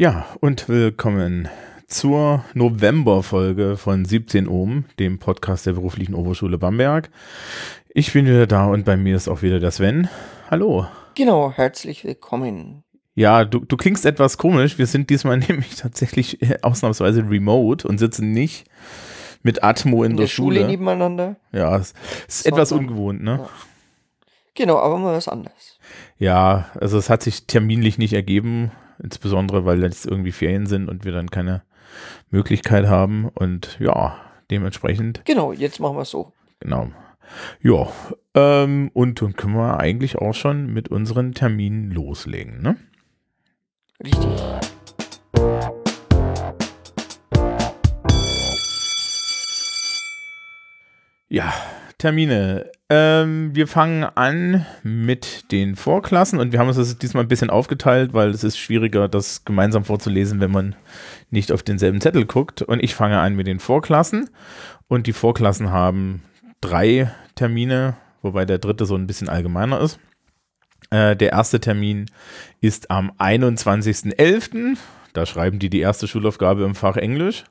Ja, und willkommen zur Novemberfolge von 17 Ohm, dem Podcast der beruflichen Oberschule Bamberg. Ich bin wieder da und bei mir ist auch wieder der Sven. Hallo. Genau, herzlich willkommen. Ja, du, du klingst etwas komisch. Wir sind diesmal nämlich tatsächlich äh, ausnahmsweise remote und sitzen nicht mit Atmo in, In der, der Schule Schule. nebeneinander. Ja, es ist Sondern- etwas ungewohnt, ne? Ja. Genau, aber mal was anderes. Ja, also es hat sich terminlich nicht ergeben, insbesondere weil jetzt irgendwie Ferien sind und wir dann keine Möglichkeit haben und ja, dementsprechend, Genau, jetzt machen wir es so. genau. Ja, ähm, und dann können wir eigentlich auch schon mit unseren Terminen loslegen, ne? Richtig. Ja, Termine. Ähm, wir fangen an mit den Vorklassen und wir haben uns das diesmal ein bisschen aufgeteilt, weil es ist schwieriger, das gemeinsam vorzulesen, wenn man nicht auf denselben Zettel guckt. Und ich fange an mit den Vorklassen und die Vorklassen haben drei Termine, wobei der dritte so ein bisschen allgemeiner ist. Äh, der erste Termin ist am 21.11. Da schreiben die die erste Schulaufgabe im Fach Englisch.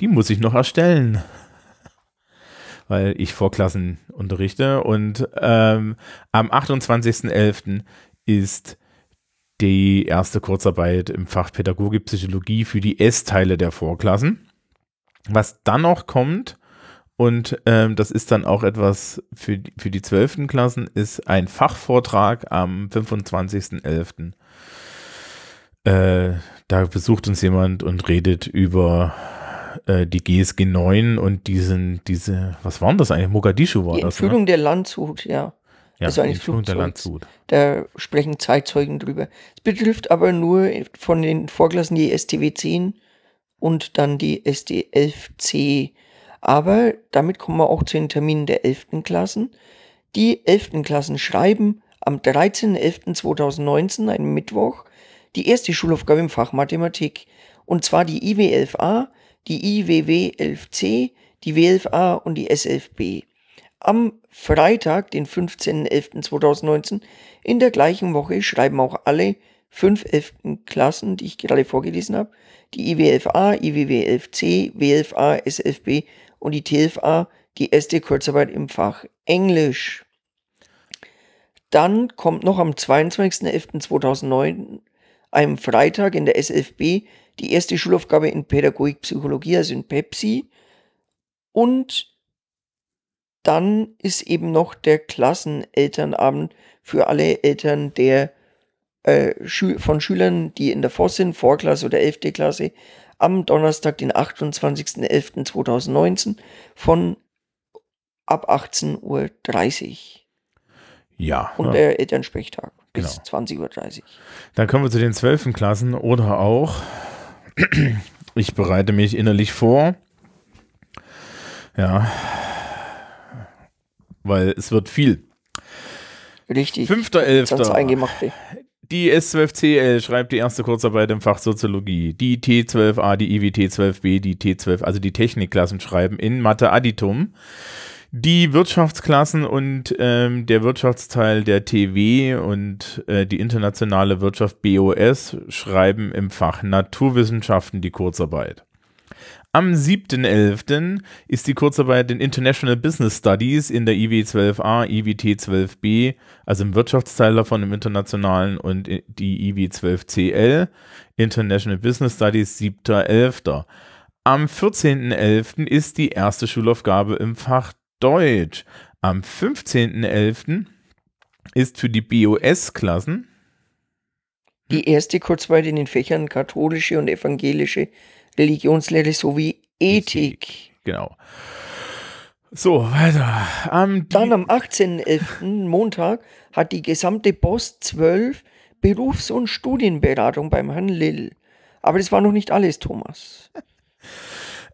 Die muss ich noch erstellen weil ich Vorklassen unterrichte. Und ähm, am 28.11. ist die erste Kurzarbeit im Fach Pädagogik Psychologie für die S-Teile der Vorklassen. Was dann noch kommt, und ähm, das ist dann auch etwas für, die- für die 12. Klassen, ist ein Fachvortrag am 25.11. Äh, da besucht uns jemand und redet über äh, die GSG 9 und diesen, diese, was waren das eigentlich? Mogadischu war Die das, Entführung der Landshut, ja. ne? Ja, also eines der Flugzeugs. Landshut. Da sprechen Zeitzeugen drüber. Es betrifft aber nur von den Vorklassen die STW 10 und dann die SD11C. Aber damit kommen wir auch zu den Terminen der 11. Klassen. Die 11. Klassen schreiben am 13.11.2019, einem Mittwoch, die erste Schulaufgabe im Fach Mathematik. Und zwar die IW11A, die IWW11C, die W11A und die S11B. Am Freitag, den 15.11.2019, in der gleichen Woche schreiben auch alle fünf 11. Klassen, die ich gerade vorgelesen habe, die IW11A, IWW11C, W11A, S11B und die T11A, die erste Kurzarbeit im Fach Englisch. Dann kommt noch am 22.11.2009, einem Freitag in der SFB, die erste Schulaufgabe in Pädagogik Psychologie, also in Pepsi. Und dann ist eben noch der Klassenelternabend für alle Eltern der äh, von Schülern, die in der VOS sind, Vorklasse oder 11. Klasse, am Donnerstag, den 28.11.2019 von ab 18.30 Uhr Ja, und ja. der Elternsprechtag bis Genau. 20.30 Uhr. dann kommen wir zu den 12. Klassen oder auch, ich bereite mich innerlich vor. Ja, weil es wird viel. Richtig. Ganz 5.11. Eingemachte. Die S12CL schreibt die erste Kurzarbeit im Fach Soziologie. Die T12A, die IWT12B, die T12, also die Technikklassen schreiben in Mathe Additum. Die Wirtschaftsklassen und ähm, der Wirtschaftsteil der TW und äh, die internationale Wirtschaft BOS schreiben im Fach Naturwissenschaften die Kurzarbeit. Am 7.11. ist die Kurzarbeit in International Business Studies in der IW12A, IWT12B, also im Wirtschaftsteil davon im internationalen und die IW12CL, International Business Studies 7.11. Am 14.11. ist die erste Schulaufgabe im Fach Deutsch. Am 15.11. ist für die BOS-Klassen Die erste Kurzarbeit in den Fächern katholische und evangelische Religionslehre sowie Ethik. Genau. So, weiter. Am Dann am 18.11. Montag hat die gesamte Post 12 Berufs- und Studienberatung beim Herrn Lill. Aber das war noch nicht alles, Thomas.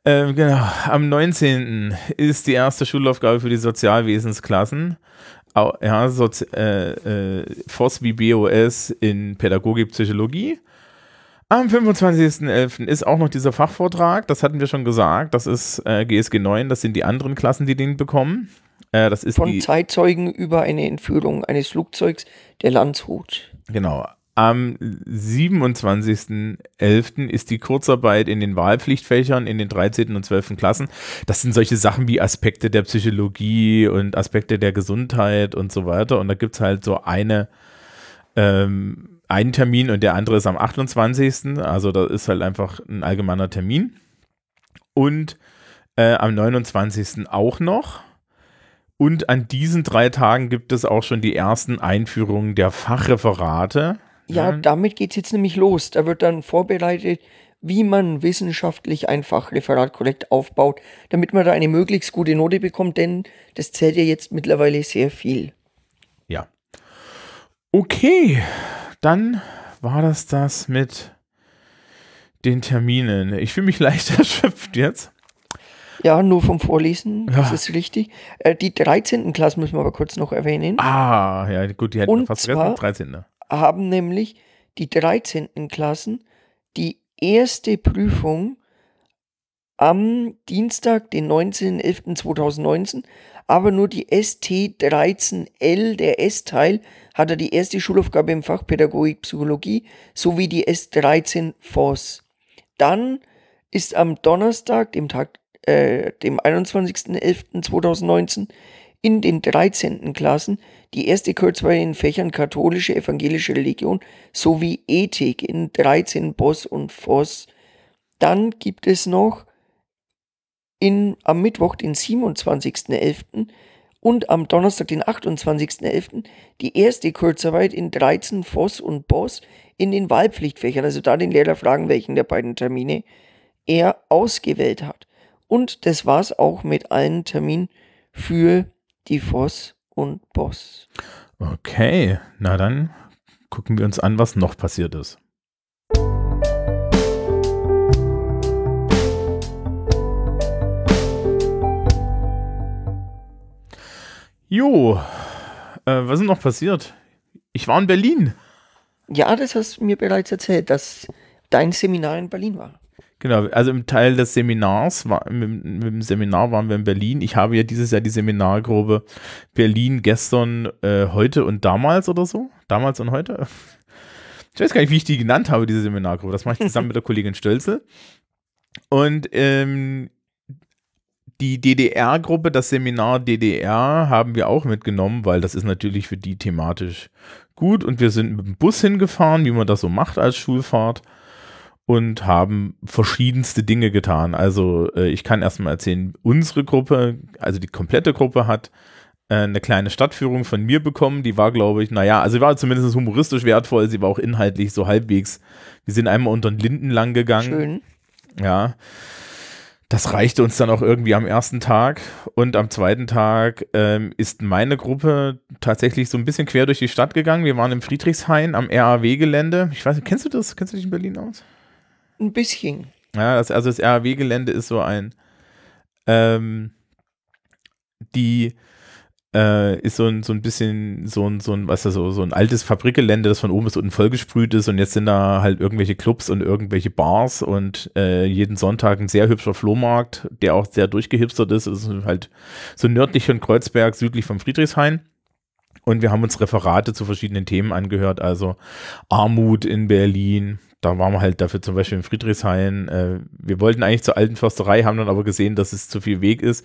Ähm, genau. Am 19. ist die erste Schulaufgabe für die Sozialwesensklassen. Ja, Sozi äh, äh, FOS wie BOS in Pädagogik, Psychologie. Am 25.11. ist auch noch dieser Fachvortrag, das hatten wir schon gesagt, das ist äh, GSG 9, das sind die anderen Klassen, die den bekommen. Äh, das ist Von Zeitzeugen über eine Entführung eines Flugzeugs der Landshut. genau. Am 27.11. ist die Kurzarbeit in den Wahlpflichtfächern in den 13. und 12. Klassen. Das sind solche Sachen wie Aspekte der Psychologie und Aspekte der Gesundheit und so weiter. Und da gibt es halt so eine, ähm, einen Termin und der andere ist am 28. Also da ist halt einfach ein allgemeiner Termin. Und äh, am 29. auch noch. Und an diesen drei Tagen gibt es auch schon die ersten Einführungen der Fachreferate. Ja, Ja. damit geht's jetzt nämlich los. Da wird dann vorbereitet, wie man wissenschaftlich ein Fachreferat korrekt aufbaut, damit man da eine möglichst gute Note bekommt, denn das zählt ja jetzt mittlerweile sehr viel. Ja. Okay, dann war das das mit den Terminen. Ich fühle mich leicht erschöpft jetzt. Ja, nur vom Vorlesen, das Ja. ist richtig. Äh, die 13. Klasse müssen wir aber kurz noch erwähnen. Ah, ja, gut, die hätten wir Und fast zwar- vergessen. 13. haben nämlich die 13. Klassen die erste Prüfung am Dienstag, den 19.11.2019, aber nur die ST13L, der S-Teil, hat er die erste Schulaufgabe im Fach Pädagogik Psychologie sowie die S13 FOS. Dann ist am Donnerstag, dem Tag, äh, dem 21.11.2019, in den 13. Klassen die erste Kurzweile in Fächern katholische, evangelische Religion sowie Ethik in 13 Boss und Voss. Dann gibt es noch in, am Mittwoch, den 27.11. und am Donnerstag, den 28.11. die erste Kurzarbeit in 13 Voss und Boss in den Wahlpflichtfächern. Also da den Lehrer fragen, welchen der beiden Termine er ausgewählt hat. Und das war's auch mit allen Terminen für die Voss und Boss. Okay, na dann gucken wir uns an, was noch passiert ist. Jo, äh, was ist noch passiert? Ich war in Berlin. Ja, das hast du mir bereits erzählt, dass dein Seminar in Berlin war. Genau, also im Teil des Seminars, war, mit, mit dem Seminar waren wir in Berlin. Ich habe ja dieses Jahr die Seminargruppe Berlin gestern, äh, heute und damals oder so. Damals und heute. Ich weiß gar nicht, wie ich die genannt habe, diese Seminargruppe. Das mache ich zusammen mit der Kollegin Stölzel. Und ähm, die DDR-Gruppe, das Seminar DDR, haben wir auch mitgenommen, weil das ist natürlich für die thematisch gut. Und wir sind mit dem Bus hingefahren, wie man das so macht als Schulfahrt und haben verschiedenste Dinge getan. Also äh, ich kann erstmal erzählen, unsere Gruppe, also die komplette Gruppe hat äh, eine kleine Stadtführung von mir bekommen. Die war, glaube ich, naja, also sie war zumindest humoristisch wertvoll, sie war auch inhaltlich so halbwegs. Wir sind einmal unter den Linden lang gegangen. Schön. Ja. Das reichte uns dann auch irgendwie am ersten Tag. Und am zweiten Tag ähm, ist meine Gruppe tatsächlich so ein bisschen quer durch die Stadt gegangen. Wir waren im Friedrichshain am RAW-Gelände. Ich weiß nicht, kennst du das? Kennst du dich in Berlin aus? Ein bisschen. Ja, das, also das RAW-Gelände ist so ein, ähm, die äh, ist so ein, so ein bisschen so ein, so ein, was das, so, so ein altes Fabrikgelände, das von oben bis unten vollgesprüht ist und jetzt sind da halt irgendwelche Clubs und irgendwelche Bars und äh, jeden Sonntag ein sehr hübscher Flohmarkt, der auch sehr durchgehipstert ist. Das ist halt so nördlich von Kreuzberg, südlich vom Friedrichshain. Und wir haben uns Referate zu verschiedenen Themen angehört, also Armut in Berlin. Da waren wir halt dafür zum Beispiel in Friedrichshain. Äh, wir wollten eigentlich zur alten Försterei, haben dann aber gesehen, dass es zu viel Weg ist.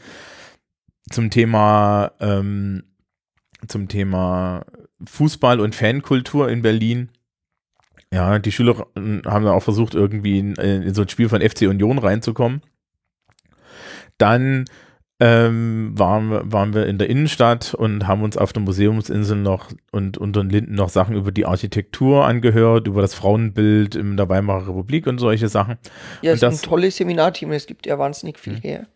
Zum Thema, ähm, zum Thema Fußball und Fankultur in Berlin. Ja, die Schüler haben dann auch versucht, irgendwie in, in so ein Spiel von FC Union reinzukommen. Dann ähm, waren, wir, waren wir in der Innenstadt und haben uns auf der Museumsinsel noch und unter den Linden noch Sachen über die Architektur angehört, über das Frauenbild in der Weimarer Republik und solche Sachen. Ja, es ist ein tolles Seminarteam. Es gibt ja wahnsinnig viel Mhm. her.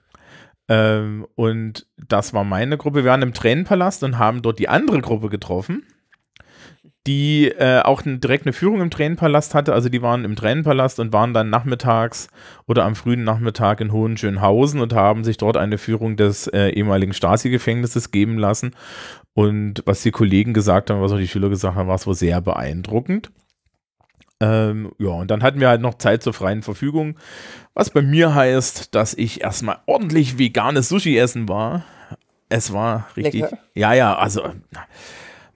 Ähm, und das war meine Gruppe. Wir waren im Tränenpalast und haben dort die andere Gruppe getroffen, die äh, auch direkt eine Führung im Tränenpalast hatte. Also die waren im Tränenpalast und waren dann nachmittags oder am frühen Nachmittag in Hohenschönhausen und haben sich dort eine Führung des äh, ehemaligen Stasi-Gefängnisses geben lassen. Und was die Kollegen gesagt haben, was auch die Schüler gesagt haben, war es wohl sehr beeindruckend. Ähm, ja, und dann hatten wir halt noch Zeit zur freien Verfügung, was bei mir heißt, dass ich erstmal ordentlich veganes Sushi essen war. Es war richtig. Lecker. Ja, ja, also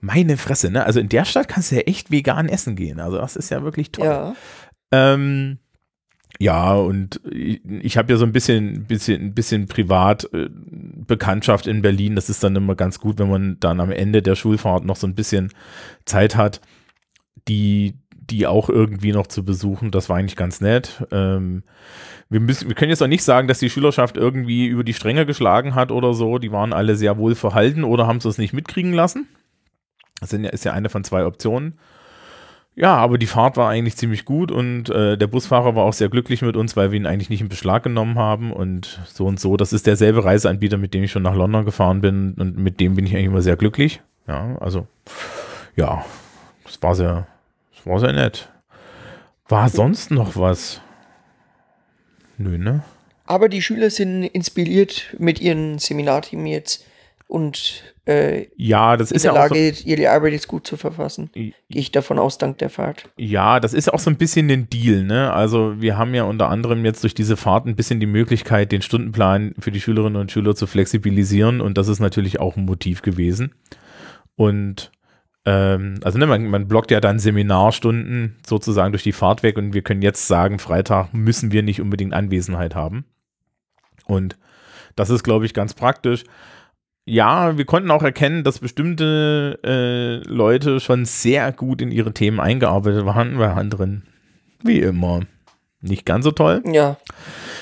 Meine Fresse, ne? Also in der Stadt kannst du ja echt vegan essen gehen. Also das ist ja wirklich toll. Ja. Ähm, ja, und ich, ich habe ja so ein bisschen, bisschen, bisschen privat äh, Bekanntschaft in Berlin. Das ist dann immer ganz gut, wenn man dann am Ende der Schulfahrt noch so ein bisschen Zeit hat, die, die auch irgendwie noch zu besuchen. Das war eigentlich ganz nett. Ähm, wir, müssen, wir können jetzt auch nicht sagen, dass die Schülerschaft irgendwie über die Stränge geschlagen hat oder so. Die waren alle sehr wohl verhalten oder haben es nicht mitkriegen lassen. Das sind ja, ist ja eine von zwei Optionen. Ja, aber die Fahrt war eigentlich ziemlich gut und äh, der Busfahrer war auch sehr glücklich mit uns, weil wir ihn eigentlich nicht in Beschlag genommen haben und so und so. Das ist derselbe Reiseanbieter, mit dem ich schon nach London gefahren bin und mit dem bin ich eigentlich immer sehr glücklich. Ja, also ja, das war sehr, das war sehr nett. War sonst noch was? Nö, ne? Aber die Schüler sind inspiriert mit ihrem Seminarteam jetzt und äh, Ja, das in ist der ja auch so, Lage, ihre Arbeit jetzt gut zu verfassen. Gehe ich davon aus, dank der Fahrt. Ja, das ist auch so ein bisschen ein Deal, ne? Also wir haben ja unter anderem jetzt durch diese Fahrt ein bisschen die Möglichkeit, den Stundenplan für die Schülerinnen und Schüler zu flexibilisieren und das ist natürlich auch ein Motiv gewesen. Und ähm, also ne, man, man blockt ja dann Seminarstunden sozusagen durch die Fahrt weg und wir können jetzt sagen, Freitag müssen wir nicht unbedingt Anwesenheit haben. Und das ist, glaube ich, ganz praktisch. Ja, wir konnten auch erkennen, dass bestimmte äh, Leute schon sehr gut in ihre Themen eingearbeitet waren, bei anderen, wie immer, nicht ganz so toll. Ja,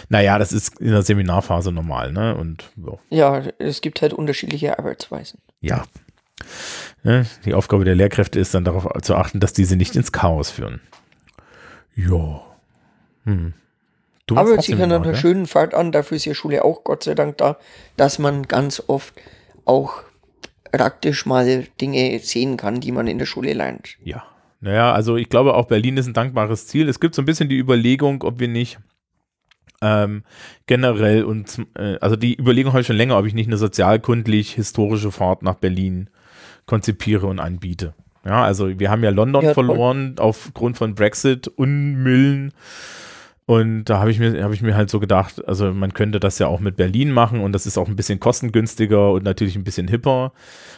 Naja, das ist in der Seminarphase normal, ne? Und ja, ja, es gibt halt unterschiedliche Arbeitsweisen. ja. Ne? Die Aufgabe der Lehrkräfte ist dann darauf zu achten, dass diese nicht ins Chaos führen. Ja. Hm. Du Aber sie Seminar, nach einer schönen Fahrt an, dafür ist ja Schule auch Gott sei Dank da, dass man ganz oft auch praktisch mal Dinge sehen kann, die man in der Schule lernt. Ja. Naja, also ich glaube auch Berlin ist ein dankbares Ziel. Es gibt so ein bisschen die Überlegung, ob wir nicht ähm, generell uns, äh, also die Überlegung habe ich schon länger, ob ich nicht eine sozialkundlich-historische Fahrt nach Berlin konzipiere und anbiete. Ja, also wir haben ja London Ja, verloren aufgrund von Brexit, Unmüllen. Und da habe ich mir, habe ich mir halt so gedacht, also man könnte das ja auch mit Berlin machen und das ist auch ein bisschen kostengünstiger und natürlich ein bisschen hipper.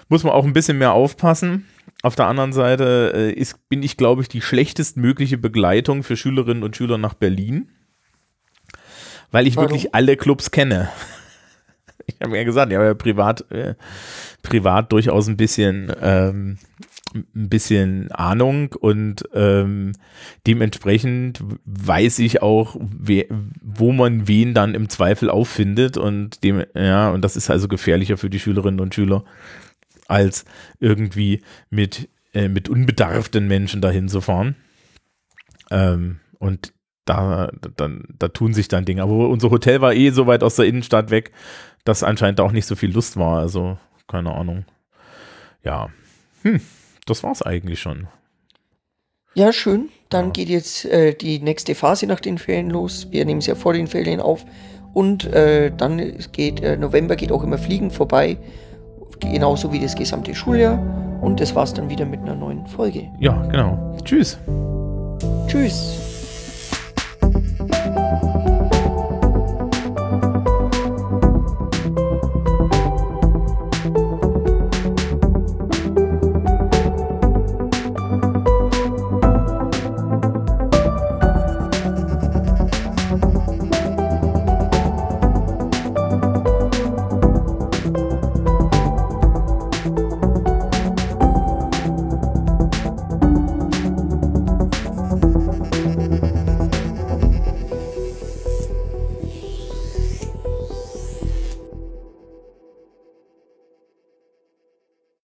Muss man auch ein bisschen mehr aufpassen. Auf der anderen Seite äh, ist, bin ich, glaube ich, die schlechtestmögliche Begleitung für Schülerinnen und Schüler nach Berlin, weil ich Warum? wirklich alle Clubs kenne. Ich habe ja gesagt, ich habe ja privat, äh, privat durchaus ein bisschen, ähm, ein bisschen Ahnung und ähm, dementsprechend weiß ich auch, wer, wo man wen dann im Zweifel auffindet und dem, ja, und das ist also gefährlicher für die Schülerinnen und Schüler, als irgendwie mit, äh, mit unbedarften Menschen dahin zu fahren. Ähm, und da, dann, da tun sich dann Dinge. Aber unser Hotel war eh so weit aus der Innenstadt weg, dass anscheinend auch nicht so viel Lust war. Also, keine Ahnung. Ja. Hm, das war's eigentlich schon. Ja, schön. Dann Ja. geht jetzt äh, die nächste Phase nach den Ferien los. Wir nehmen es ja vor den Ferien auf. Und äh, dann geht äh, November geht auch immer Fliegen vorbei. Genauso wie das gesamte Schuljahr. Und das war's dann wieder mit einer neuen Folge. Ja, genau. Tschüss. Tschüss.